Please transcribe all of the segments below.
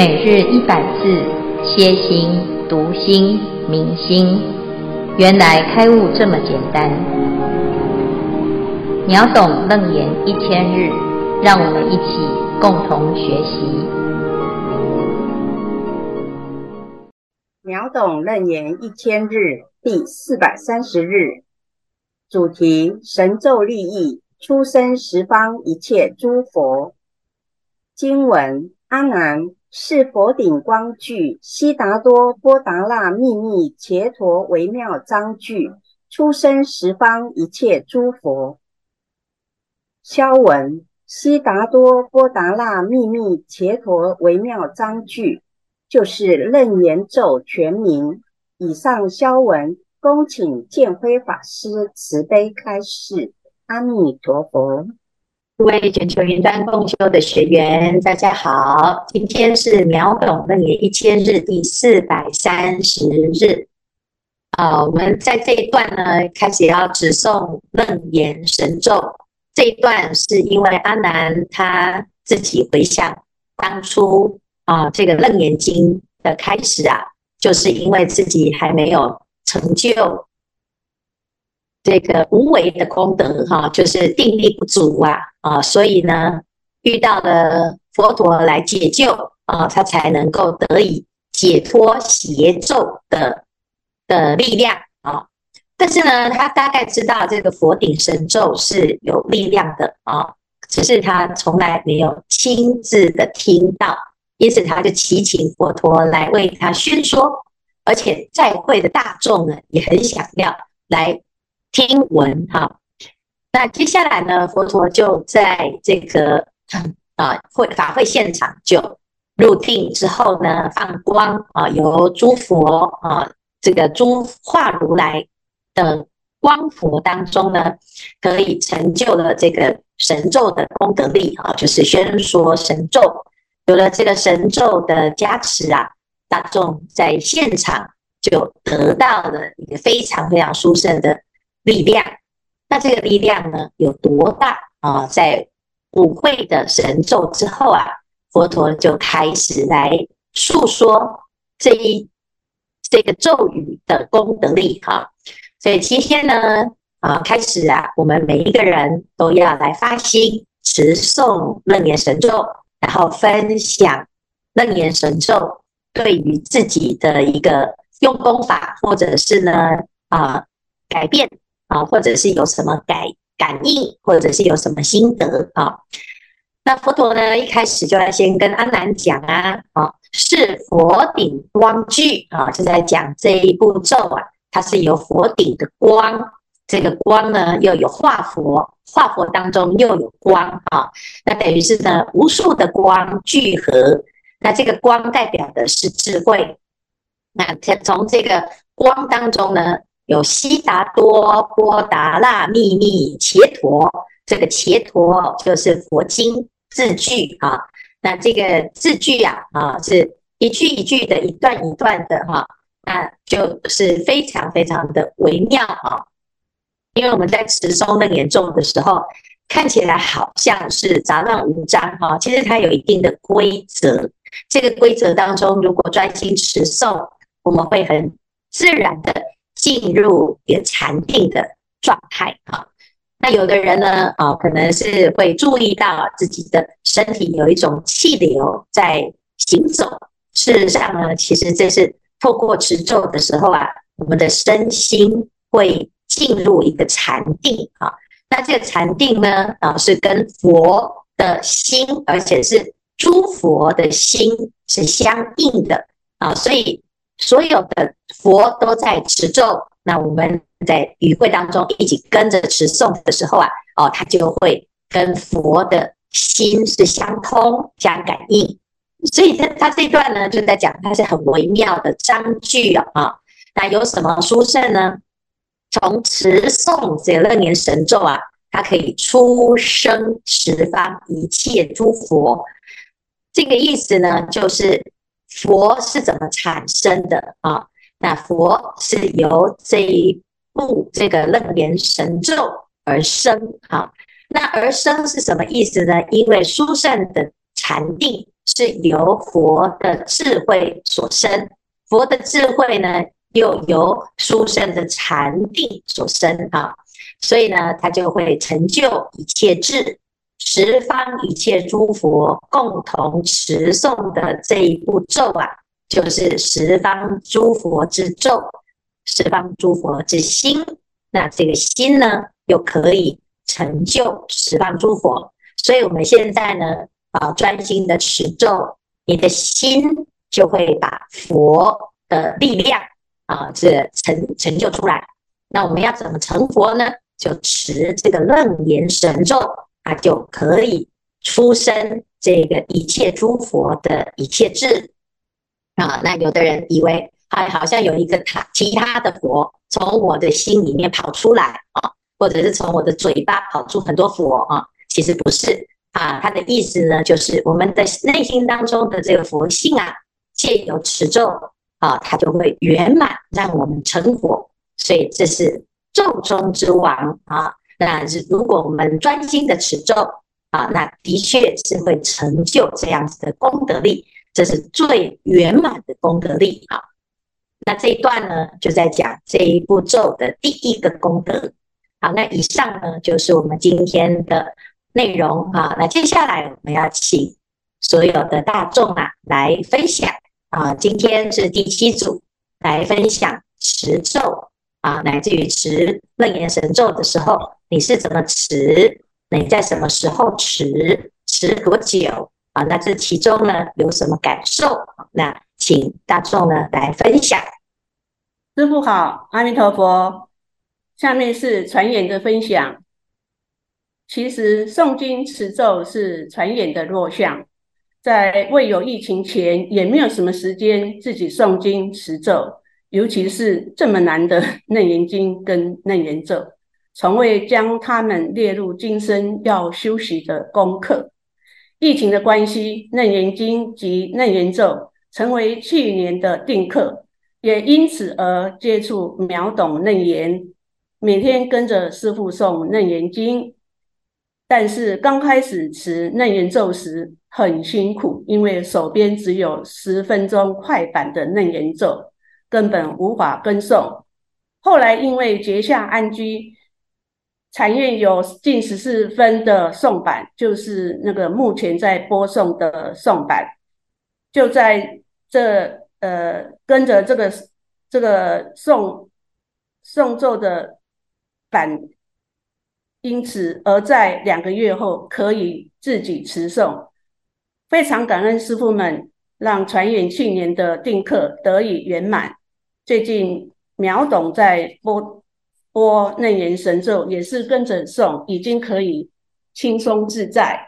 每日一百字，歇心、读心、明心，原来开悟这么简单。秒懂楞严一千日，让我们一起共同学习。秒懂楞严一千日第四百三十日，主题：神咒利益，出生十方一切诸佛。经文：阿难。是佛顶光具，悉达多波达那秘密伽陀微妙章句，出生十方一切诸佛。消文：悉达多波达那秘密伽陀微妙章句，就是楞严咒全名。以上消文，恭请见辉法师慈悲开示。阿弥陀佛。各位全球云端共修的学员，大家好！今天是秒懂楞严一千日第四百三十日。啊，我们在这一段呢，开始要持诵楞严神咒。这一段是因为阿南他自己回想当初啊，这个楞严经的开始啊，就是因为自己还没有成就。这个无为的功德哈，就是定力不足啊啊，所以呢，遇到了佛陀来解救啊，他才能够得以解脱邪咒的的力量啊。但是呢，他大概知道这个佛顶神咒是有力量的啊，只是他从来没有亲自的听到，因此他就祈请佛陀来为他宣说，而且在会的大众呢也很想要来。听闻哈，那接下来呢，佛陀就在这个啊会法会现场就入定之后呢，放光啊，由诸佛啊这个诸化如来的光佛当中呢，可以成就了这个神咒的功德力啊，就是宣说神咒，有了这个神咒的加持啊，大众在现场就得到了一个非常非常殊胜的。力量，那这个力量呢，有多大啊？在五会的神咒之后啊，佛陀就开始来述说这一这个咒语的功德力哈。所以今天呢，啊，开始啊，我们每一个人都要来发心持诵楞严神咒，然后分享楞严神咒对于自己的一个用功法，或者是呢啊改变。啊，或者是有什么感感应，或者是有什么心得啊？那佛陀呢，一开始就要先跟阿难讲啊，啊，是佛顶光具啊，就在讲这一步骤啊，它是由佛顶的光，这个光呢又有化佛，化佛当中又有光啊，那等于是呢无数的光聚合，那这个光代表的是智慧，那从这个光当中呢。有悉达多波达那秘密伽陀，这个伽陀就是佛经字句啊。那这个字句啊，啊是一句一句的，一段一段的哈，那就是非常非常的微妙啊。因为我们在持诵楞严咒的时候，看起来好像是杂乱无章哈，其实它有一定的规则。这个规则当中，如果专心持诵，我们会很自然的。进入一个禅定的状态啊，那有的人呢啊，可能是会注意到自己的身体有一种气流在行走。事实上呢，其实这是透过持咒的时候啊，我们的身心会进入一个禅定啊。那这个禅定呢啊，是跟佛的心，而且是诸佛的心是相应的啊，所以。所有的佛都在持咒，那我们在与会当中一起跟着持诵的时候啊，哦，他就会跟佛的心是相通、相感应。所以他他这段呢，就在讲它是很微妙的章句啊。啊，那有什么殊胜呢？从持诵这个楞严神咒啊，它可以出生十方一切诸佛。这个意思呢，就是。佛是怎么产生的啊？那佛是由这一部这个楞严神咒而生啊。那而生是什么意思呢？因为殊胜的禅定是由佛的智慧所生，佛的智慧呢，又由殊胜的禅定所生啊，所以呢，他就会成就一切智，十方一切诸佛共同持诵的这一部咒啊，就是十方诸佛之咒，十方诸佛之心。那这个心呢，又可以成就十方诸佛。所以我们现在呢，啊，专心的持咒，你的心就会把佛的力量啊，这成成就出来。那我们要怎么成佛呢？就持这个楞严神咒，它就可以出生这个一切诸佛的一切智啊。那有的人以为，还好像有一个他其他的佛从我的心里面跑出来啊，或者是从我的嘴巴跑出很多佛啊。其实不是啊，他的意思呢，就是我们的内心当中的这个佛性啊，借由持咒啊，它就会圆满，让我们成佛。所以这是咒中之王啊。那如果我们专心的持咒啊，那的确是会成就这样子的功德力，这是最圆满的功德力啊。那这一段呢，就在讲这一部咒的第一个功德。好，那以上呢，就是我们今天的。内容啊，那接下来我们要请所有的大众啊来分享啊，今天是第七组来分享持咒啊，乃至于持楞严神咒的时候，你是怎么持？你在什么时候持？持多久啊？那这其中呢有什么感受？那请大众呢来分享。师父好，阿弥陀佛。下面是传言的分享。其实诵经持咒是传演的弱项，在未有疫情前，也没有什么时间自己诵经持咒，尤其是这么难的 楞严经跟楞严咒，从未将它们列入今生要修习的功课。疫情的关系，楞严经及楞严咒成为去年的定课，也因此而接触秒懂楞严，每天跟着师父诵楞严经。但是刚开始持楞严咒时很辛苦，因为手边只有十分钟快板的楞严咒，根本无法跟诵。后来因为结下安居，禅院有近十四分的诵板，就是那个目前在播送的诵板，就在这呃跟着这个这个诵诵咒的版。因此，而在两个月后可以自己持诵，非常感恩师父们，让传演去年的定课得以圆满。最近苗董在播播楞严神咒，也是跟着诵，已经可以轻松自在。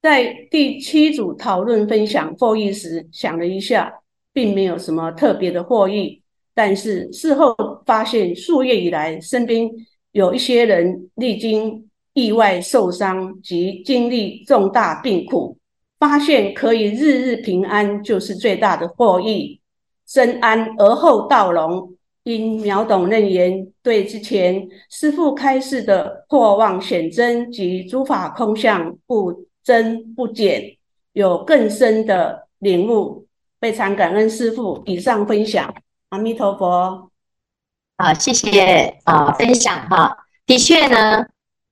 在第七组讨论分享获益时，想了一下，并没有什么特别的获益，但是事后发现数月以来身边。有一些人历经意外受伤及经历重大病苦，发现可以日日平安，就是最大的获益。深安而后道隆，因秒懂楞严，对之前师父开示的破妄显真及诸法空相不增不减，有更深的领悟。非常感恩师父，以上分享，阿弥陀佛。好，谢谢啊，分享哈。的确呢，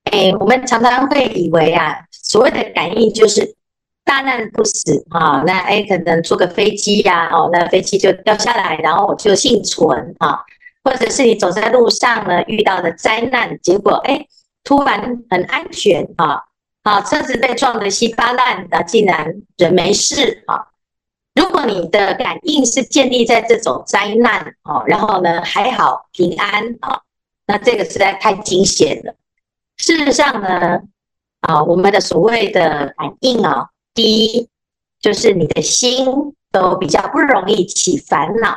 哎，我们常常会以为啊，所谓的感应就是大难不死啊。那哎，可能坐个飞机呀，哦，那飞机就掉下来，然后我就幸存啊。或者是你走在路上呢，遇到的灾难，结果哎，突然很安全啊，好，车子被撞得稀巴烂，那竟然人没事啊。如果你的感应是建立在这种灾难哦，然后呢还好平安啊，那这个实在太惊险了。事实上呢，啊，我们的所谓的感应啊，第一就是你的心都比较不容易起烦恼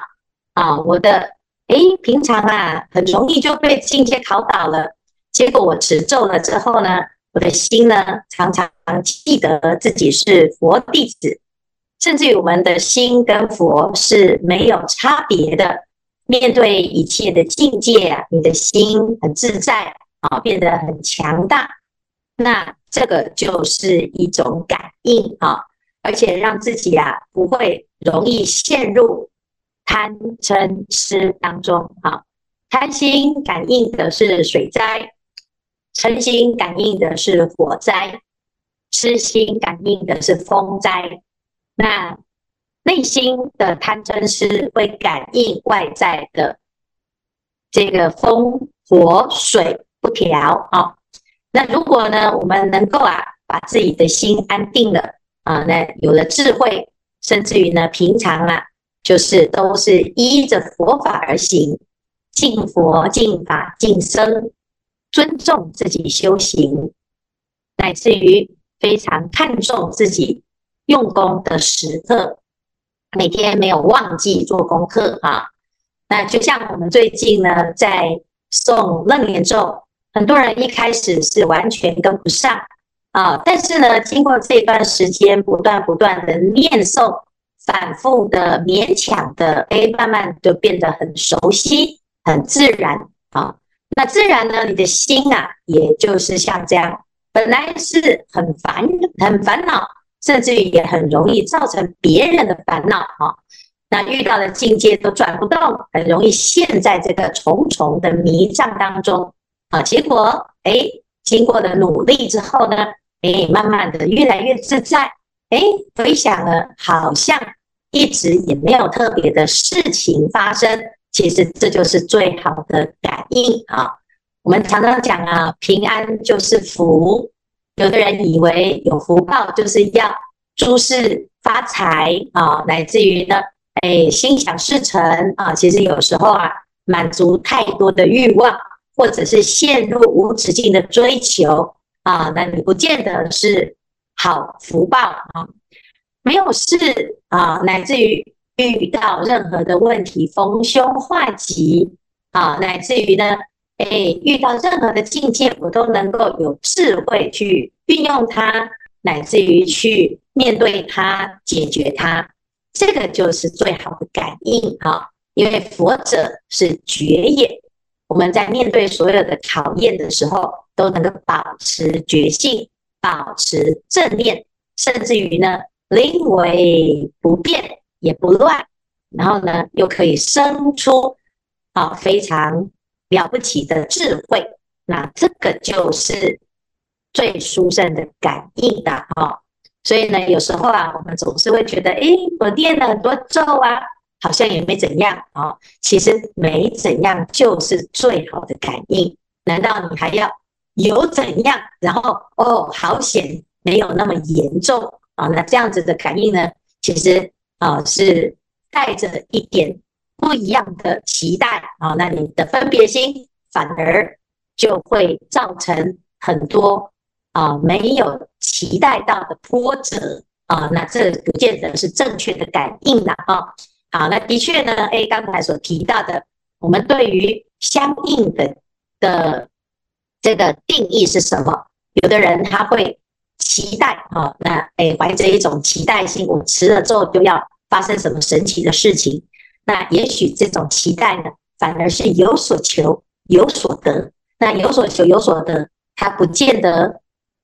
啊。我的诶，平常啊很容易就被境界考倒了，结果我持咒了之后呢，我的心呢常常记得自己是佛弟子。甚至于我们的心跟佛是没有差别的，面对一切的境界啊，你的心很自在啊，变得很强大，那这个就是一种感应啊。而且让自己啊不会容易陷入贪嗔痴当中啊。贪心感应的是水灾，嗔心感应的是火灾，痴心感应的是风灾。那内心的贪嗔痴会感应外在的这个风火水不调啊。那如果呢，我们能够啊把自己的心安定了啊，那有了智慧，甚至于呢平常啊就是都是依着佛法而行。敬佛、敬法、敬僧，尊重自己修行，乃至于非常看重自己用功的时刻，每天没有忘记做功课啊。那就像我们最近呢，在诵楞严咒，很多人一开始是完全跟不上啊，但是呢，经过这段时间不断不断的念诵，反复的勉强的，哎，慢慢就变得很熟悉。很自然啊，那自然呢，你的心啊，也就是像这样，本来是很烦、很烦恼，甚至于也很容易造成别人的烦恼啊。那遇到的境界都转不动，很容易陷在这个重重的迷障当中啊。结果哎，经过了努力之后呢，哎，慢慢的越来越自在。哎，回想了，好像一直也没有特别的事情发生。其实这就是最好的感应啊！我们常常讲啊，平安就是福。有的人以为有福报就是要诸事发财啊，乃至于呢，哎，心想事成啊。其实有时候啊，满足太多的欲望，或者是陷入无止境的追求啊，那你不见得是好福报啊。没有事啊，乃至于。遇到任何的问题，逢凶化吉啊，乃至于呢，哎，遇到任何的境界，我都能够有智慧去运用它，乃至于去面对它，解决它，这个就是最好的感应啊！因为佛者是觉也，我们在面对所有的考验的时候，都能够保持觉性，保持正念，甚至于呢，临危不变。也不乱，然后呢，又可以生出啊非常了不起的智慧，那这个就是最殊胜的感应的啊。所以呢，有时候啊，我们总是会觉得，哎，我念了很多咒啊，好像也没怎样啊。其实没怎样就是最好的感应。难道你还要有怎样？然后哦，好险没有那么严重啊。那这样子的感应呢，其实。啊，是带着一点不一样的期待啊，那你的分别心反而就会造成很多啊没有期待到的波折啊，那这不见得是正确的感应了啊。好，那的确呢，诶，刚才所提到的，我们对于相应的的这个定义是什么？有的人他会期待啊，那诶，怀着一种期待心，我持了之后就要。发生什么神奇的事情？那也许这种期待呢，反而是有所求有所得。那有所求有所得，它不见得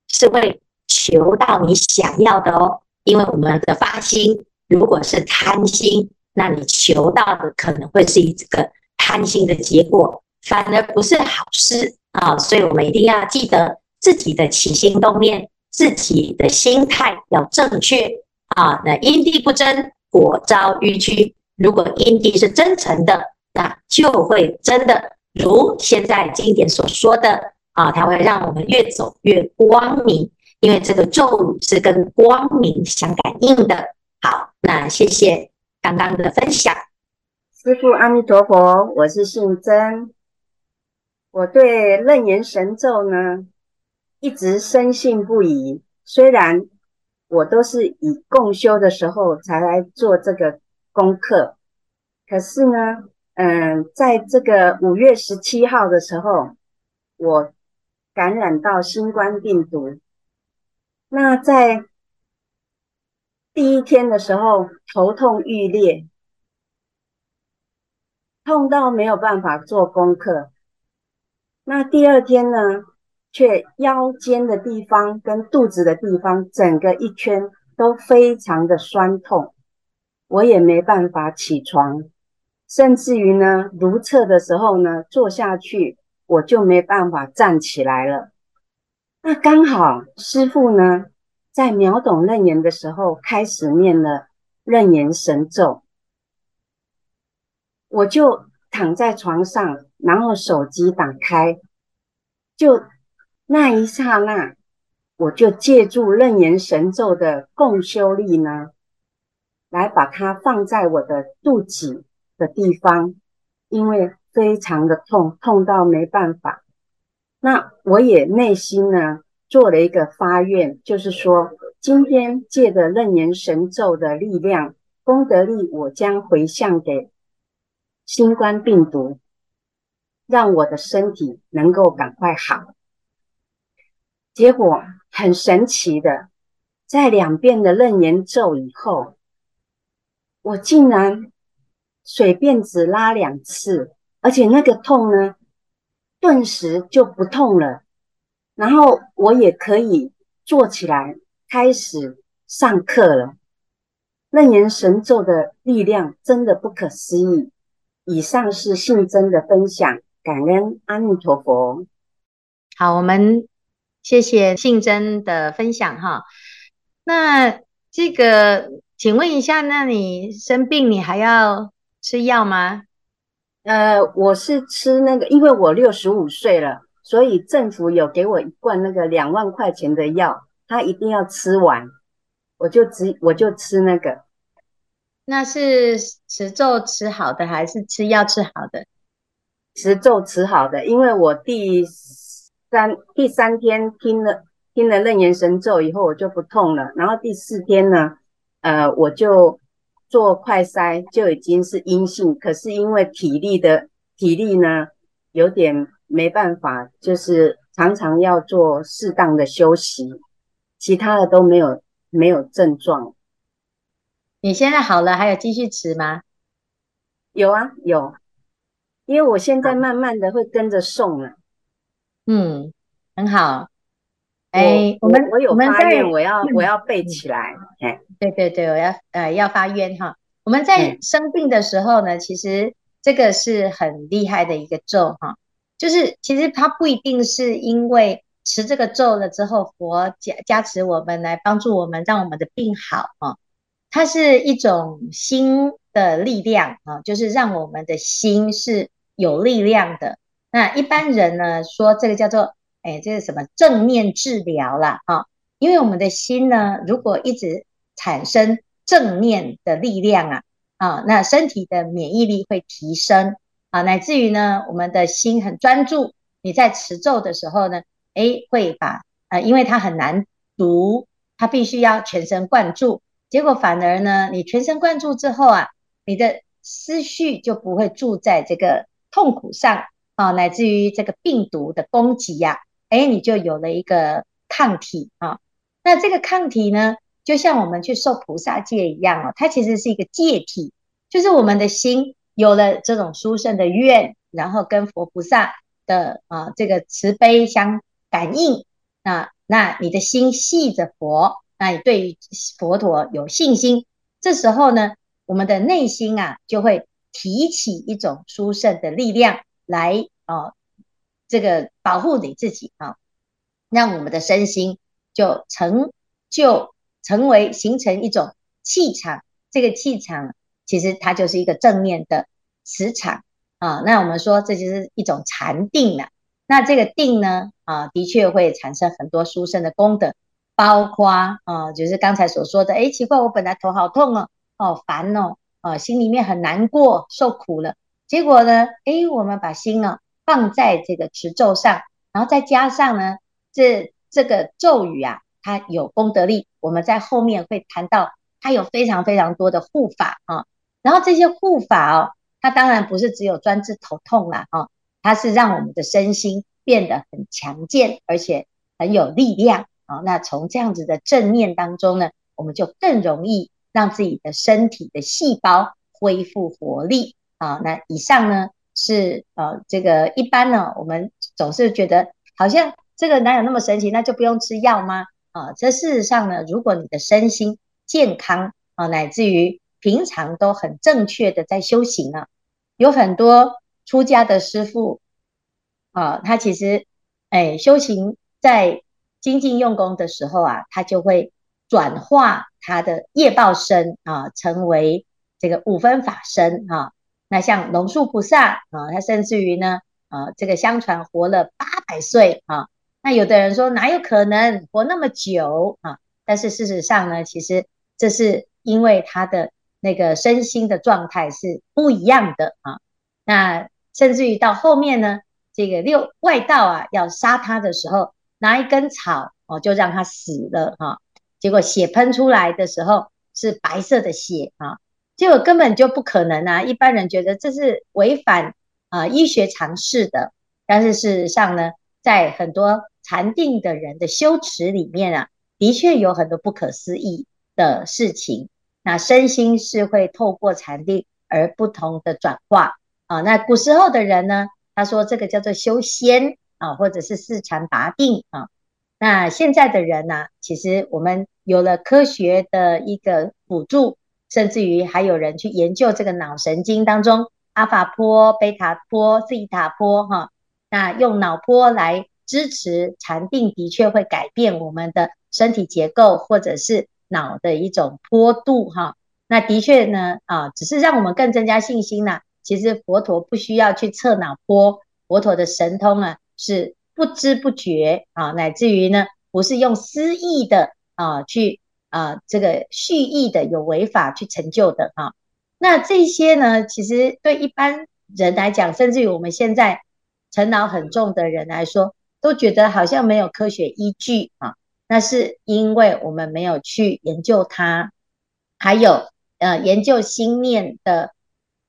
是会求到你想要的哦。因为我们的发心如果是贪心，那你求到的可能会是一个贪心的结果，反而不是好事啊。所以我们一定要记得自己的起心动念，自己的心态要正确啊。那因地不争。果招迂曲，如果因地是真诚的，那就会真的如现在经典所说的啊，它会让我们越走越光明，因为这个咒语是跟光明相感应的。好，那谢谢刚刚的分享。师父阿弥陀佛，我是信真，我对楞严神咒呢一直深信不疑，虽然。我都是以共修的时候才来做这个功课，可是呢，嗯，在这个五月十七号的时候，我感染到新冠病毒。那在第一天的时候，头痛欲裂，痛到没有办法做功课。那第二天呢？却腰间的地方跟肚子的地方，整个一圈都非常的酸痛，我也没办法起床，甚至于呢，如厕的时候呢，坐下去我就没办法站起来了。那刚好师傅呢，在秒懂楞严的时候开始念了楞严神咒，我就躺在床上，然后手机打开，就那一刹那。我就借助楞严神咒的共修力呢，来把它放在我的肚脐的地方，因为非常的痛，痛到没办法。那我也内心呢做了一个发愿，就是说，今天借着楞严神咒的力量、功德力，我将回向给新冠病毒，让我的身体能够赶快好。结果。很神奇的，在两遍的楞严咒以后，我竟然水便只拉两次，而且那个痛呢，顿时就不痛了。然后我也可以坐起来开始上课了。楞严神咒的力量真的不可思议。以上是信真的分享，感恩阿弥陀佛。好，我们。谢谢信真的分享哈，那这个请问一下，那你生病你还要吃药吗？呃，我是吃那个，因为我六十五岁了，所以政府有给我一罐那个两万块钱的药，他一定要吃完，我就只我就吃那个。那是持咒吃好的还是吃药吃好的？持咒吃好的，因为我第。三第三天听了听了楞严神咒以后，我就不痛了。然后第四天呢，呃，我就做快筛，就已经是阴性。可是因为体力的体力呢，有点没办法，就是常常要做适当的休息，其他的都没有没有症状。你现在好了，还有继续吃吗？有啊，有，因为我现在慢慢的会跟着送了。嗯，很好。哎，我们我有发愿，我要嗯、我要背起来。哎，对对对，我要呃要发愿哈。我们在生病的时候呢，嗯、其实这个是很厉害的一个咒哈。就是其实它不一定是因为持这个咒了之后，佛加加持我们来帮助我们，让我们的病好啊。它是一种心的力量啊，就是让我们的心是有力量的。那一般人呢，说这个叫做，哎，这是什么正念治疗啦，啊，因为我们的心呢，如果一直产生正念的力量啊，啊，那身体的免疫力会提升啊，乃至于呢，我们的心很专注，你在持咒的时候呢，哎，会把呃，因为它很难读，它必须要全神贯注，结果反而呢，你全神贯注之后啊，你的思绪就不会住在这个痛苦上。啊，乃至于这个病毒的攻击呀，哎，你就有了一个抗体啊。那这个抗体呢，就像我们去受菩萨戒一样哦，它其实是一个戒体，就是我们的心有了这种殊胜的愿，然后跟佛菩萨的啊这个慈悲相感应，那那你的心系着佛，那你对于佛陀有信心，这时候呢，我们的内心啊就会提起一种殊胜的力量。来哦，这个保护你自己啊，让我们的身心就成就成为形成一种气场。这个气场其实它就是一个正面的磁场啊。那我们说这就是一种禅定了。那这个定呢啊，的确会产生很多殊胜的功德，包括啊，就是刚才所说的，哎，奇怪，我本来头好痛哦，哦烦哦，啊，心里面很难过，受苦了。结果呢？哎，我们把心啊放在这个持咒上，然后再加上呢，这这个咒语啊，它有功德力。我们在后面会谈到，它有非常非常多的护法啊。然后这些护法哦，它当然不是只有专治头痛啦啊，它是让我们的身心变得很强健，而且很有力量啊。那从这样子的正念当中呢，我们就更容易让自己的身体的细胞恢复活力。啊，那以上呢是呃这个一般呢，我们总是觉得好像这个哪有那么神奇，那就不用吃药吗？啊，这事实上呢，如果你的身心健康啊，乃至于平常都很正确的在修行啊。有很多出家的师父啊，他其实哎修行在精进用功的时候啊，他就会转化他的业报身啊，成为这个五分法身啊。那像龙树菩萨啊，他甚至于呢，啊，这个相传活了八百岁啊。那有的人说哪有可能活那么久啊？但是事实上呢，其实这是因为他的那个身心的状态是不一样的啊。那甚至于到后面呢，这个六外道啊要杀他的时候，拿一根草哦，就让他死了哈。结果血喷出来的时候是白色的血啊。结果根本就不可能啊！一般人觉得这是违反啊、医学常识的，但是事实上呢，在很多禅定的人的修持里面啊，的确有很多不可思议的事情。那身心是会透过禅定而不同的转化啊。那古时候的人呢，他说这个叫做修仙啊，或者是四禅八定啊。那现在的人呢、啊，其实我们有了科学的一个辅助。甚至于还有人去研究这个脑神经当中，阿法波、贝塔波、西塔波，哈，那用脑波来支持禅定，的确会改变我们的身体结构，或者是脑的一种坡度，哈。那的确呢，啊，只是让我们更增加信心呐。其实佛陀不需要去测脑波，佛陀的神通啊是不知不觉啊，乃至于呢不是用私意的啊去。啊，这个蓄意的有违法去成就的啊，那这些呢，其实对一般人来讲，甚至于我们现在尘劳很重的人来说，都觉得好像没有科学依据啊。那是因为我们没有去研究它，还有呃研究心念的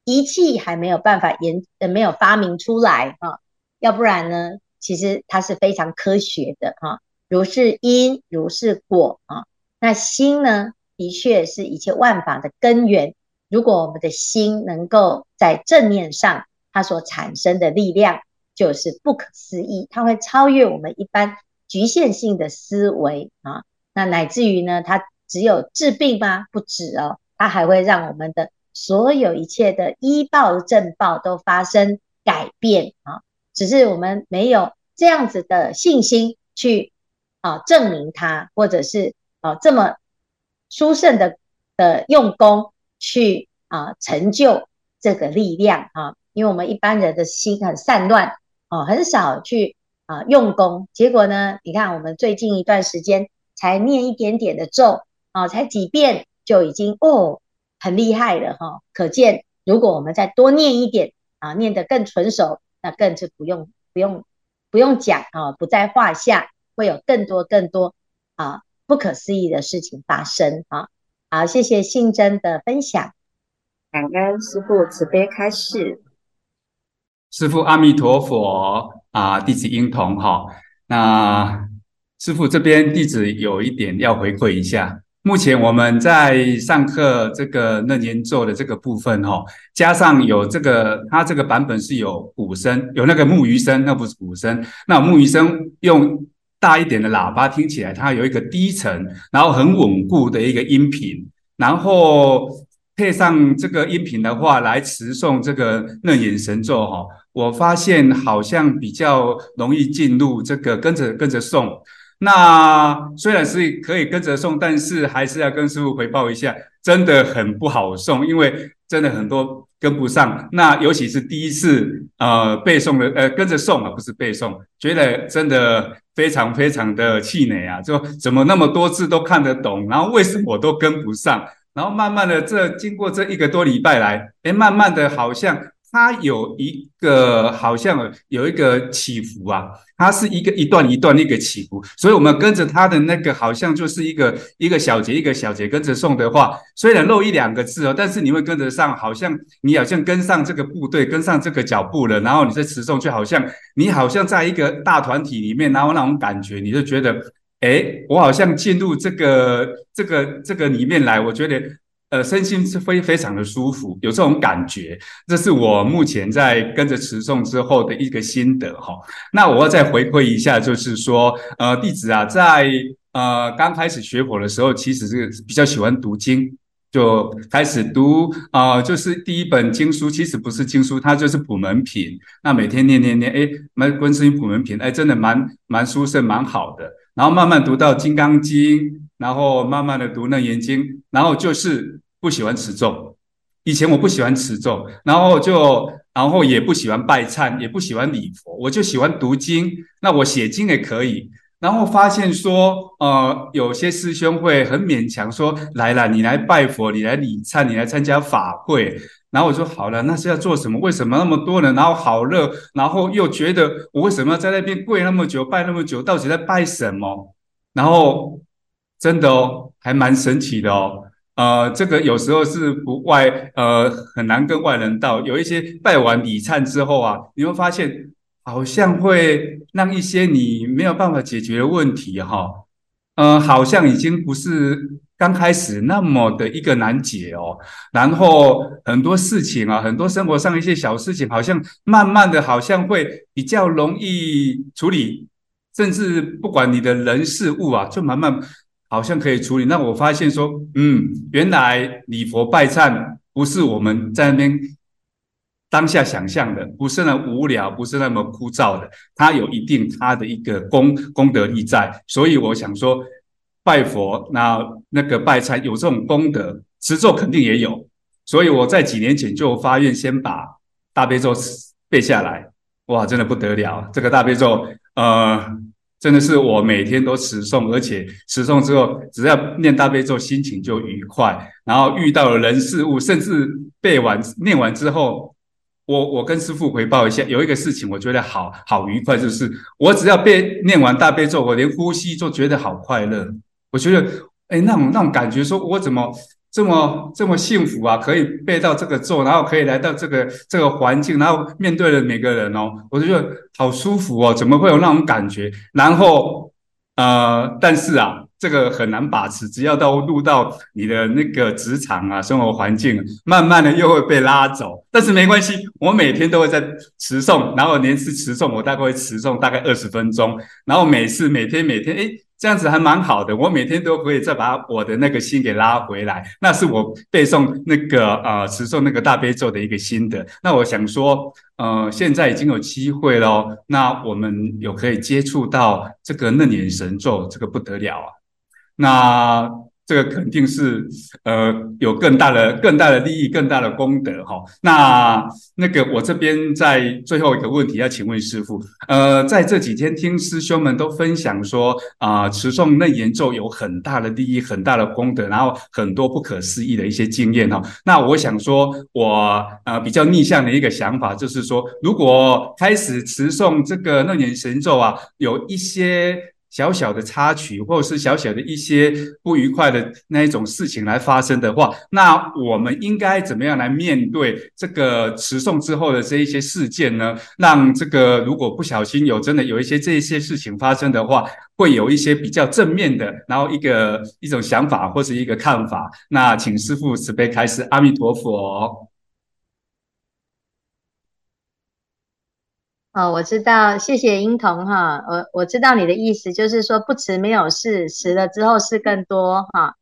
仪器还没有办法研呃没有发明出来啊，要不然呢，其实它是非常科学的哈，如是因如是果啊。那心呢，的确是一切万法的根源。如果我们的心能够在正面上，它所产生的力量就是不可思议，它会超越我们一般局限性的思维啊。那乃至于呢，它只有治病吗？不止哦，它还会让我们的所有一切的医报政报都发生改变啊。只是我们没有这样子的信心去啊证明它，或者是。啊，这么殊胜的的用功去啊成就这个力量啊，因为我们一般人的心很散乱啊，很少去啊用功。结果呢，你看我们最近一段时间才念一点点的咒啊，才几遍就已经哦很厉害了哈。可见如果我们再多念一点啊，念得更纯熟，那更是不用不用不用讲啊，不在话下，会有更多更多啊。不可思议的事情发生啊！好，谢谢信真的分享，感恩师父慈悲开示。师父阿弥陀佛啊，弟子婴童哈。那师父这边弟子有一点要回馈一下。目前我们在上课这个楞严咒的这个部分哈，加上有这个，它这个版本是有鼓声，有那个木鱼声，那不是鼓声。那木鱼声用。大一点的喇叭听起来，它有一个低沉，然后很稳固的一个音频，然后配上这个音频的话来持诵这个楞严神咒哈，我发现好像比较容易进入这个跟着跟着诵。那虽然是可以跟着诵，但是还是要跟师傅回报一下，真的很不好诵，因为真的很多跟不上。那尤其是第一次呃背诵的呃跟着诵啊，不是背诵，觉得真的。非常非常的气馁啊！就怎么那么多字都看得懂，然后为什么我都跟不上？然后慢慢的，这经过这一个多礼拜来，诶，慢慢的好像。它有一个好像有一个起伏啊，它是一个一段一段的一个起伏，所以我们跟着它的那个好像就是一个一个小节一个小节跟着送的话，虽然漏一两个字哦，但是你会跟得上，好像你好像跟上这个部队，跟上这个脚步了，然后你在持诵，就好像你好像在一个大团体里面，然后那种感觉，你就觉得，诶，我好像进入这个这个这个里面来，我觉得。呃，身心是非非常的舒服，有这种感觉，这是我目前在跟着持诵之后的一个心得哈。那我要再回馈一下，就是说，呃，弟子啊，在呃刚开始学佛的时候，其实是比较喜欢读经。就开始读啊、呃，就是第一本经书，其实不是经书，它就是普门品。那每天念念念，哎，蛮观世音普门品，哎，真的蛮蛮殊胜，蛮好的。然后慢慢读到金刚经，然后慢慢的读楞严经，然后就是不喜欢持咒。以前我不喜欢持咒，然后就然后也不喜欢拜忏，也不喜欢礼佛，我就喜欢读经。那我写经也可以。然后发现说，呃，有些师兄会很勉强说，来了，你来拜佛，你来礼忏，你来参加法会。然后我说好了，那是要做什么？为什么那么多人？然后好热，然后又觉得我为什么要在那边跪那么久，拜那么久，到底在拜什么？然后真的哦，还蛮神奇的哦。呃，这个有时候是不外，呃，很难跟外人道。有一些拜完礼忏之后啊，你会发现。好像会让一些你没有办法解决的问题，哈，呃，好像已经不是刚开始那么的一个难解哦。然后很多事情啊，很多生活上一些小事情，好像慢慢的，好像会比较容易处理，甚至不管你的人事物啊，就慢慢好像可以处理。那我发现说，嗯，原来礼佛拜忏不是我们在那边。当下想象的不是那么无聊，不是那么枯燥的，它有一定它的一个功功德力在，所以我想说，拜佛那那个拜忏有这种功德，持咒肯定也有，所以我在几年前就发愿先把大悲咒背下来，哇，真的不得了，这个大悲咒，呃，真的是我每天都持诵，而且持诵之后，只要念大悲咒，心情就愉快，然后遇到了人事物，甚至背完念完之后。我我跟师父回报一下，有一个事情我觉得好好愉快，就是我只要背念完大悲咒，我连呼吸都觉得好快乐。我觉得，哎，那种那种感觉，说我怎么这么这么幸福啊？可以背到这个咒，然后可以来到这个这个环境，然后面对了每个人哦，我就觉得好舒服哦。怎么会有那种感觉？然后，呃，但是啊。这个很难把持，只要到入到你的那个职场啊，生活环境，慢慢的又会被拉走。但是没关系，我每天都会在持诵，然后连次持诵，我大概会持诵大概二十分钟，然后每次每天每天，诶这样子还蛮好的，我每天都可以再把我的那个心给拉回来。那是我背诵那个呃持诵那个大悲咒的一个心得。那我想说，呃，现在已经有机会咯，那我们有可以接触到这个楞严神咒，这个不得了啊！那这个肯定是呃有更大的更大的利益，更大的功德哈。那那个我这边在最后一个问题要请问师父，呃，在这几天听师兄们都分享说啊，持诵楞严咒有很大的利益，很大的功德，然后很多不可思议的一些经验哈。那我想说，我呃比较逆向的一个想法就是说，如果开始持诵这个楞严神咒啊，有一些。小小的插曲，或者是小小的一些不愉快的那一种事情来发生的话，那我们应该怎么样来面对这个持诵之后的这一些事件呢？让这个如果不小心有真的有一些这一些事情发生的话，会有一些比较正面的，然后一个一种想法或是一个看法。那请师父慈悲开示，阿弥陀佛。哦，我知道，谢谢英童哈，我我知道你的意思，就是说不持没有事，持了之后事更多哈。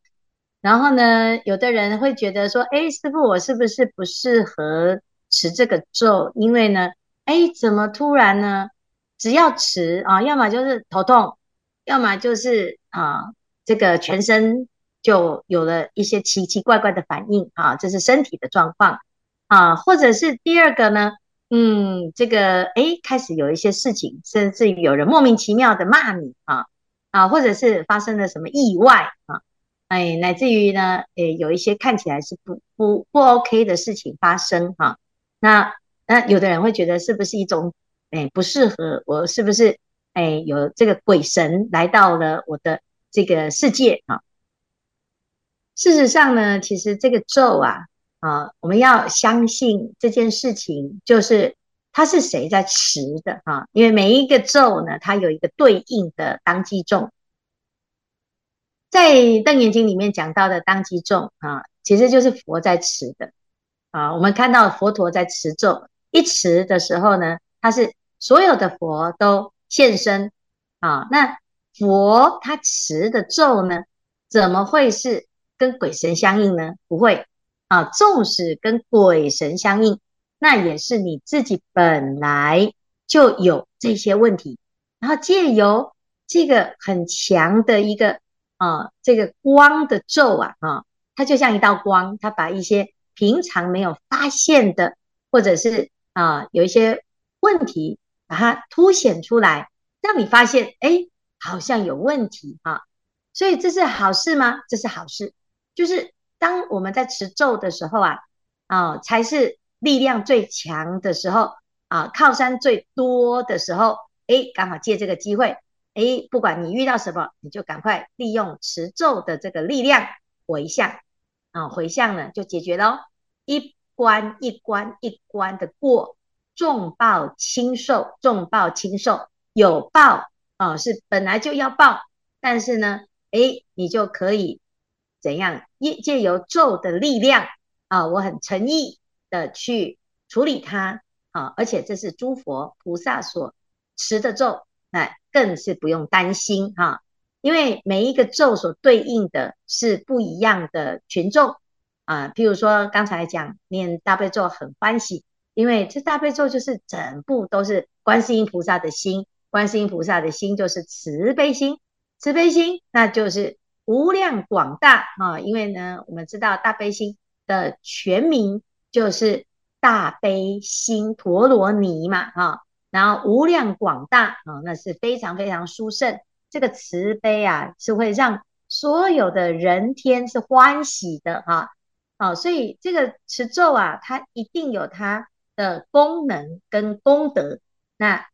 然后呢，有的人会觉得说，哎，师傅，我是不是不适合持这个咒？因为呢，哎，怎么突然呢？只要持啊，要么就是头痛，要么就是啊，这个全身就有了一些奇奇怪怪的反应啊，这是身体的状况啊，或者是第二个呢？嗯，这个诶，开始有一些事情，甚至于有人莫名其妙的骂你啊啊，或者是发生了什么意外啊，哎，乃至于呢，诶，有一些看起来是不不不 OK 的事情发生哈、那那有的人会觉得是不是一种诶不适合我，是不是诶有这个鬼神来到了我的这个世界啊？事实上呢，其实这个咒啊。啊，我们要相信这件事情，就是它是谁在持的啊？因为每一个咒呢，它有一个对应的当机咒，在《楞严经》里面讲到的当机咒啊，其实就是佛在持的啊。我们看到佛陀在持咒，一持的时候呢，它是所有的佛都现身啊。那佛他持的咒呢，怎么会是跟鬼神相应呢？不会啊，纵使跟鬼神相应，那也是你自己本来就有这些问题，然后借由这个很强的一个啊，这个光的咒啊，啊，它就像一道光，它把一些平常没有发现的，或者是啊有一些问题，把它凸显出来，让你发现，哎，好像有问题啊。所以这是好事吗？这是好事，就是当我们在持咒的时候啊，啊，才是力量最强的时候啊，靠山最多的时候，哎，刚好借这个机会，哎，不管你遇到什么，你就赶快利用持咒的这个力量回向啊，回向呢就解决喽，一关一关一关的过。重报轻受，重报轻受，有报啊，是本来就要报，但是呢，诶，你就可以怎样？借借由咒的力量啊，我很诚意的去处理它啊，而且这是诸佛菩萨所持的咒，那更是不用担心哈、因为每一个咒所对应的是不一样的群众啊，譬如说刚才讲念大悲咒很欢喜。因为这大悲咒就是整部都是观世音菩萨的心，观世音菩萨的心就是慈悲心，慈悲心那就是无量广大啊。因为呢，我们知道大悲心的全名就是大悲心陀罗尼嘛，啊，然后无量广大啊，那是非常非常殊胜。这个慈悲啊，是会让所有的人天是欢喜的哈，啊，所以这个持咒啊，它一定有它。的功能跟功德，那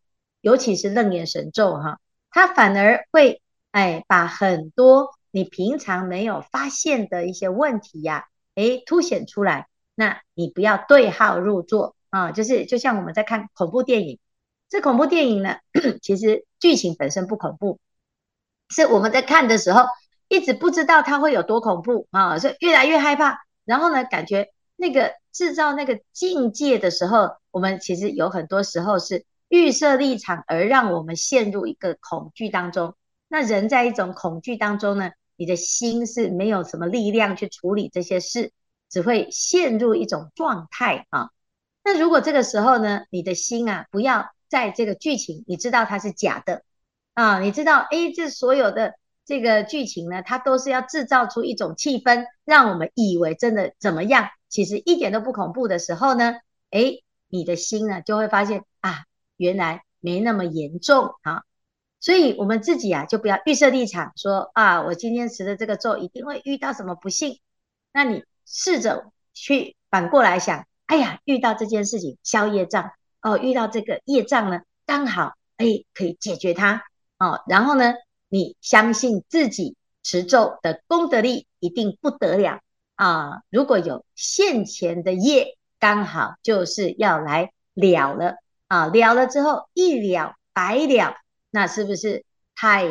尤其是楞严神咒哈，它反而会哎把很多你平常没有发现的一些问题呀，哎凸显出来。那你不要对号入座啊，就是就像我们在看恐怖电影，这恐怖电影呢，其实剧情本身不恐怖，是我们在看的时候一直不知道它会有多恐怖啊，所以越来越害怕，然后呢，感觉那个。制造那个境界的时候，我们其实有很多时候是预设立场，而让我们陷入一个恐惧当中。那人在一种恐惧当中呢，你的心是没有什么力量去处理这些事，只会陷入一种状态啊。那如果这个时候呢，你的心啊，不要在这个剧情，你知道它是假的啊，你知道，诶，这所有的这个剧情呢，它都是要制造出一种气氛，让我们以为真的怎么样。其实一点都不恐怖的时候呢，诶，你的心呢就会发现啊，原来没那么严重啊。所以我们自己啊就不要预设立场，说啊，我今天持的这个咒一定会遇到什么不幸。那你试着去反过来想，哎呀，遇到这件事情消业障哦，遇到这个业障呢，刚好哎可以解决它哦。然后呢，你相信自己持咒的功德力一定不得了。啊，如果有现前的业，刚好就是要来了了啊，了了之后一了百了，那是不是太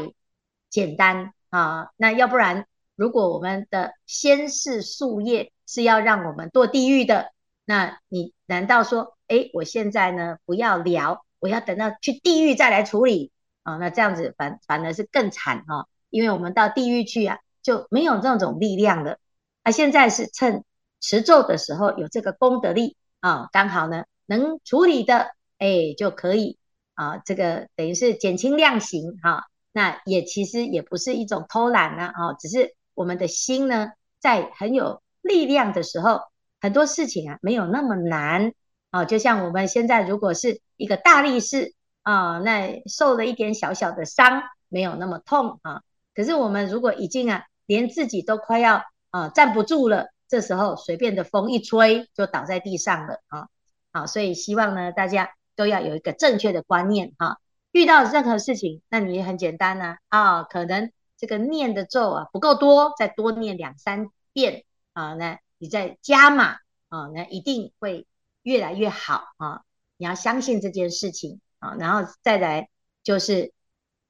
简单啊？那要不然，如果我们的先世宿业是要让我们堕地狱的，那你难道说，诶，我现在呢不要聊，我要等到去地狱再来处理啊？那这样子反反而是更惨哈，因为我们到地狱去啊，就没有这种力量了。那、啊、现在是趁持咒的时候有这个功德力啊，刚好呢能处理的，哎，就可以啊，这个等于是减轻量刑哈、那也其实也不是一种偷懒呢啊，只是我们的心呢在很有力量的时候，很多事情啊没有那么难啊。就像我们现在如果是一个大力士啊，那受了一点小小的伤，没有那么痛啊。可是我们如果已经啊连自己都快要啊，站不住了，这时候随便的风一吹就倒在地上了啊！好，所以希望呢，大家都要有一个正确的观念哈。遇到任何事情，那你也很简单呢啊，可能这个念的咒啊不够多，再多念两三遍啊，那你再加码啊，那一定会越来越好啊！你要相信这件事情啊，然后再来就是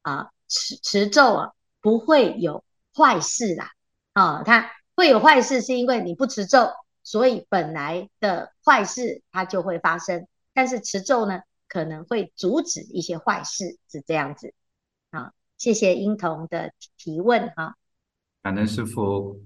啊，持持咒啊不会有坏事啦啊，它。会有坏事，是因为你不持咒，所以本来的坏事它就会发生。但是持咒呢，可能会阻止一些坏事，是这样子好。谢谢英童的提问哈。感恩师傅。